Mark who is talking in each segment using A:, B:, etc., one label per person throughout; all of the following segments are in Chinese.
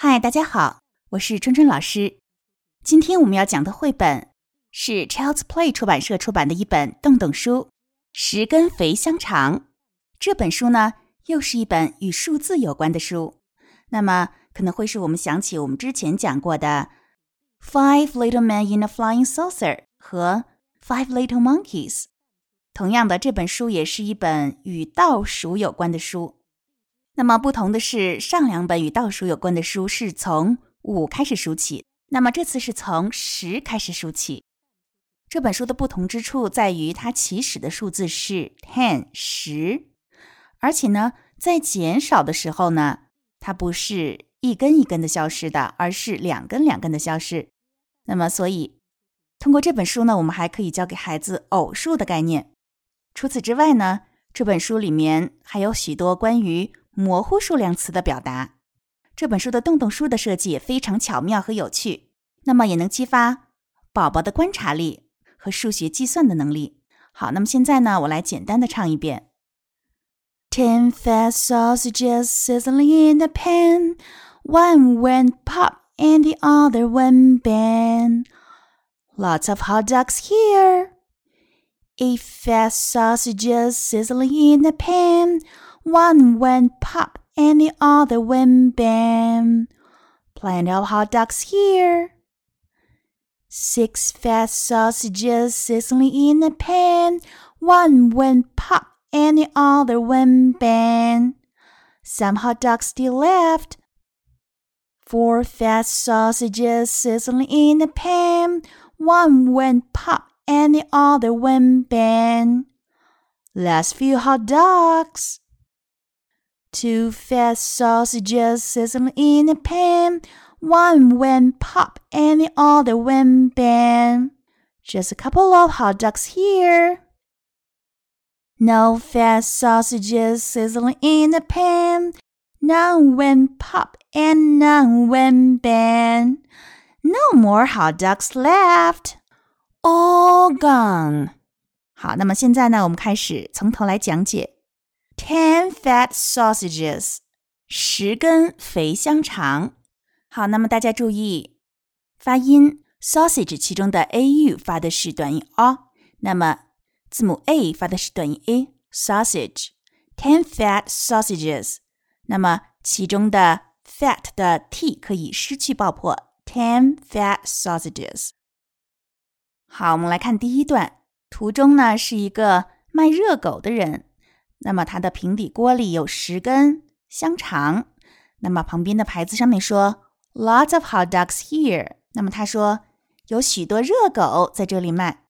A: 嗨，大家好，我是春春老师。今天我们要讲的绘本是 Child's Play 出版社出版的一本洞洞书《十根肥香肠》。这本书呢，又是一本与数字有关的书。那么可能会使我们想起我们之前讲过的《Five Little Men in a Flying Saucer》和《Five Little Monkeys》。同样的，这本书也是一本与倒数有关的书。那么不同的是，上两本与倒数有关的书是从五开始数起，那么这次是从十开始数起。这本书的不同之处在于，它起始的数字是 ten 十，而且呢，在减少的时候呢，它不是一根一根的消失的，而是两根两根的消失。那么，所以通过这本书呢，我们还可以教给孩子偶数的概念。除此之外呢，这本书里面还有许多关于模糊数量词的表达，这本书的洞洞书的设计也非常巧妙和有趣，那么也能激发宝宝的观察力和数学计算的能力。好，那么现在呢，我来简单的唱一遍：Ten fat sausages sizzling in the pan, one went pop and the other went bang. Lots of hot dogs here. Eight fat sausages sizzling in the pan. One went pop and the other went bang. Plenty of hot dogs here. Six fat sausages sizzling in a pan. One went pop and the other went bang. Some hot dogs still left. Four fat sausages sizzling in a pan. One went pop and the other went bang. Last few hot dogs. Two fat sausages sizzling in a pan. One went pop and the other went bang. Just a couple of hot dogs here. No fat sausages sizzling in the pan. None went pop and none went bang. No more hot dogs left. All gone. 好，那么现在呢，我们开始从头来讲解。 Ten fat sausages，十根肥香肠。好，那么大家注意发音，sausage 其中的 a u 发的是短音 a，那么字母 a 发的是短音 a。sausage ten fat sausages，那么其中的 fat 的 t 可以失去爆破，ten fat sausages。好，我们来看第一段，图中呢是一个卖热狗的人。那么它的平底锅里有十根香肠，那么旁边的牌子上面说 “Lots of hot dogs here”。那么他说有许多热狗在这里卖。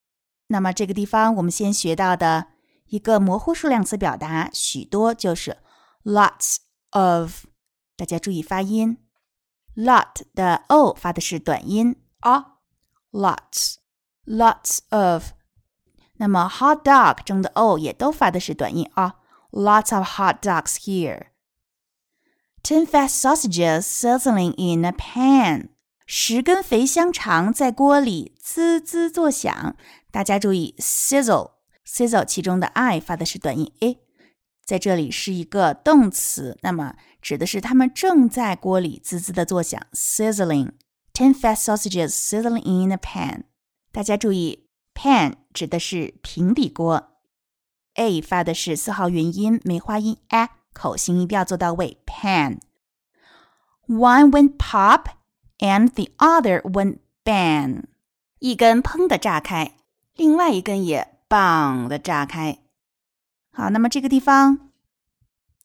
A: 那么这个地方我们先学到的一个模糊数量词表达“许多”就是 “lots of”。大家注意发音，“lot” 的 “o” 发的是短音 “a”，“lots”，“lots of”。那么 hot dog 中的 o 也都发的是短音啊。Lots of hot dogs here. Ten fat sausages sizzling in a pan. 十根肥香肠在锅里滋滋作响。大家注意，sizzle，sizzle 其中的 i 发的是短音 a，在这里是一个动词，那么指的是它们正在锅里滋滋的作响。Sizzling. Ten fat sausages sizzling in a pan. 大家注意。Pan 指的是平底锅 ，a 发的是四号元音梅花音 a，口型一定要做到位。Pan。One went pop and the other went bang。一根砰的炸开，另外一根也 bang 的炸开。好，那么这个地方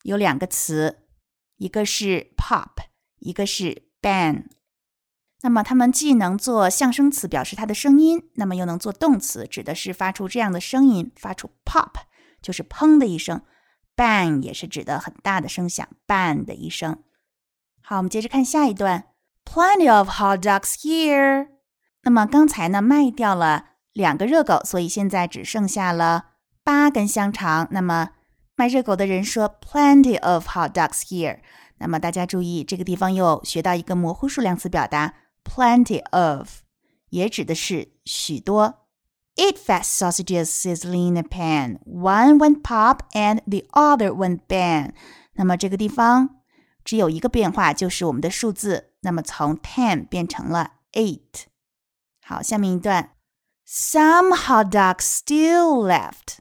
A: 有两个词，一个是 pop，一个是 bang。那么它们既能做象声词表示它的声音，那么又能做动词，指的是发出这样的声音，发出 pop 就是砰的一声，bang 也是指的很大的声响，bang 的一声。好，我们接着看下一段，Plenty of hot dogs here。那么刚才呢卖掉了两个热狗，所以现在只剩下了八根香肠。那么卖热狗的人说 Plenty of hot dogs here。那么大家注意，这个地方又学到一个模糊数量词表达。plenty of 也指的是许多。Eat fast sausages sizzling in a pan. One went pop and the other went bang. 那么这个地方只有一个变化，就是我们的数字，那么从 ten 变成了 eight。好，下面一段，Some hot dogs still left。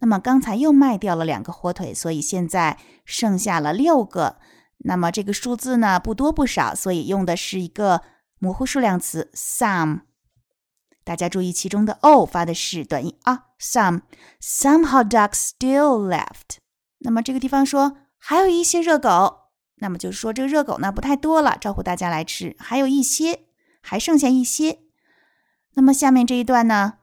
A: 那么刚才又卖掉了两个火腿，所以现在剩下了六个。那么这个数字呢，不多不少，所以用的是一个模糊数量词 some。大家注意，其中的 o 发的是短音啊，some some hot dogs still left。那么这个地方说还有一些热狗，那么就是说这个热狗呢不太多了，招呼大家来吃，还有一些，还剩下一些。那么下面这一段呢，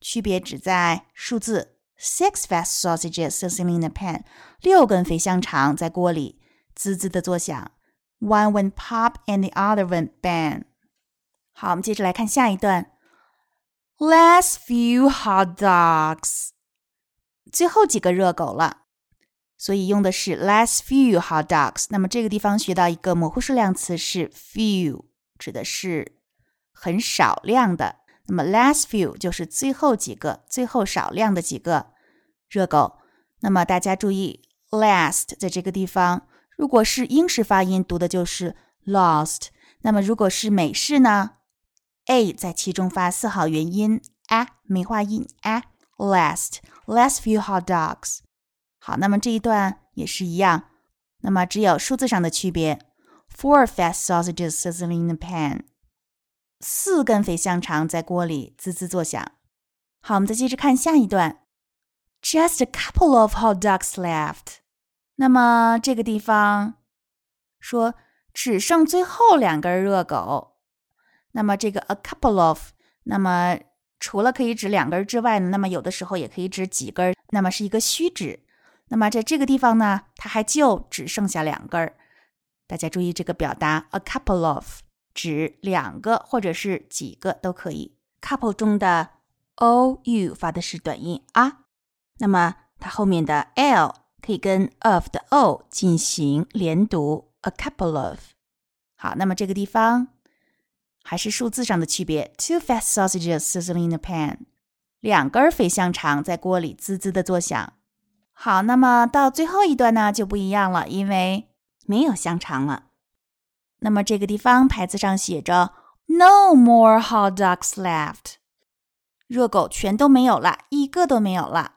A: 区别只在数字。Six fast sausages sizzling in a pan，六根肥香肠在锅里滋滋的作响。One went pop and the other went bang。好，我们接着来看下一段。Last few hot dogs，最后几个热狗了，所以用的是 last few hot dogs。那么这个地方学到一个模糊数量词是 few，指的是很少量的。那么 last few 就是最后几个，最后少量的几个热狗。那么大家注意，last 在这个地方，如果是英式发音读的就是 lost。那么如果是美式呢，a 在其中发四号元音 a 梅花音 a last last few hot dogs。好，那么这一段也是一样，那么只有数字上的区别，four fast sausages sizzling in the pan。四根肥香肠在锅里滋滋作响。好，我们再接着看下一段。Just a couple of hot dogs left。那么这个地方说只剩最后两根热狗。那么这个 a couple of，那么除了可以指两根之外呢，那么有的时候也可以指几根，那么是一个虚指。那么在这个地方呢，它还就只剩下两根。大家注意这个表达 a couple of。指两个或者是几个都可以。couple 中的 o u 发的是短音啊，那么它后面的 l 可以跟 of 的 o 进行连读，a couple of。好，那么这个地方还是数字上的区别，two fast sausages sizzling in the pan，两根肥香肠在锅里滋滋的作响。好，那么到最后一段呢就不一样了，因为没有香肠了。那么这个地方牌子上写着 “No more hot dogs left”，热狗全都没有了，一个都没有了。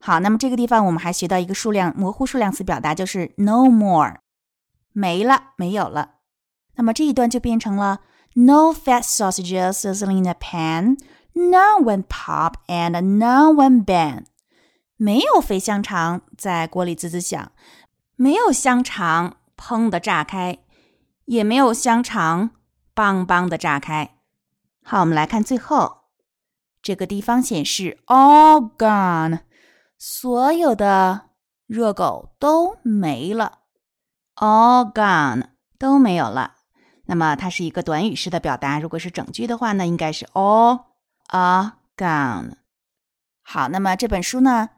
A: 好，那么这个地方我们还学到一个数量模糊数量词表达，就是 “no more”，没了，没有了。那么这一段就变成了 “No fat sausages sizzling in a pan”，“none went pop and none went bang”，没有肥香肠在锅里滋滋响，没有香肠砰的炸开。也没有香肠邦邦的炸开。好，我们来看最后这个地方显示 all gone，所有的热狗都没了，all gone 都没有了。那么它是一个短语式的表达，如果是整句的话呢，应该是 all a gone。好，那么这本书呢，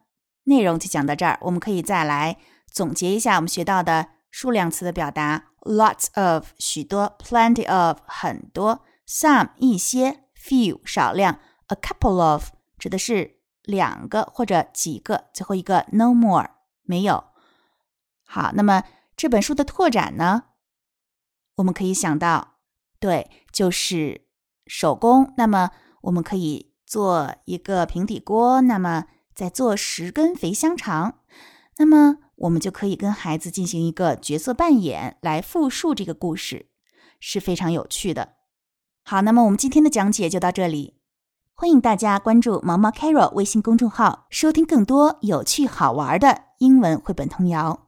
A: 内容就讲到这儿，我们可以再来总结一下我们学到的数量词的表达。Lots of 许多，plenty of 很多，some 一些，few 少量，a couple of 指的是两个或者几个，最后一个 no more 没有。好，那么这本书的拓展呢？我们可以想到，对，就是手工。那么我们可以做一个平底锅，那么再做十根肥香肠，那么。我们就可以跟孩子进行一个角色扮演，来复述这个故事，是非常有趣的。好，那么我们今天的讲解就到这里，欢迎大家关注毛毛 Carol 微信公众号，收听更多有趣好玩的英文绘本童谣。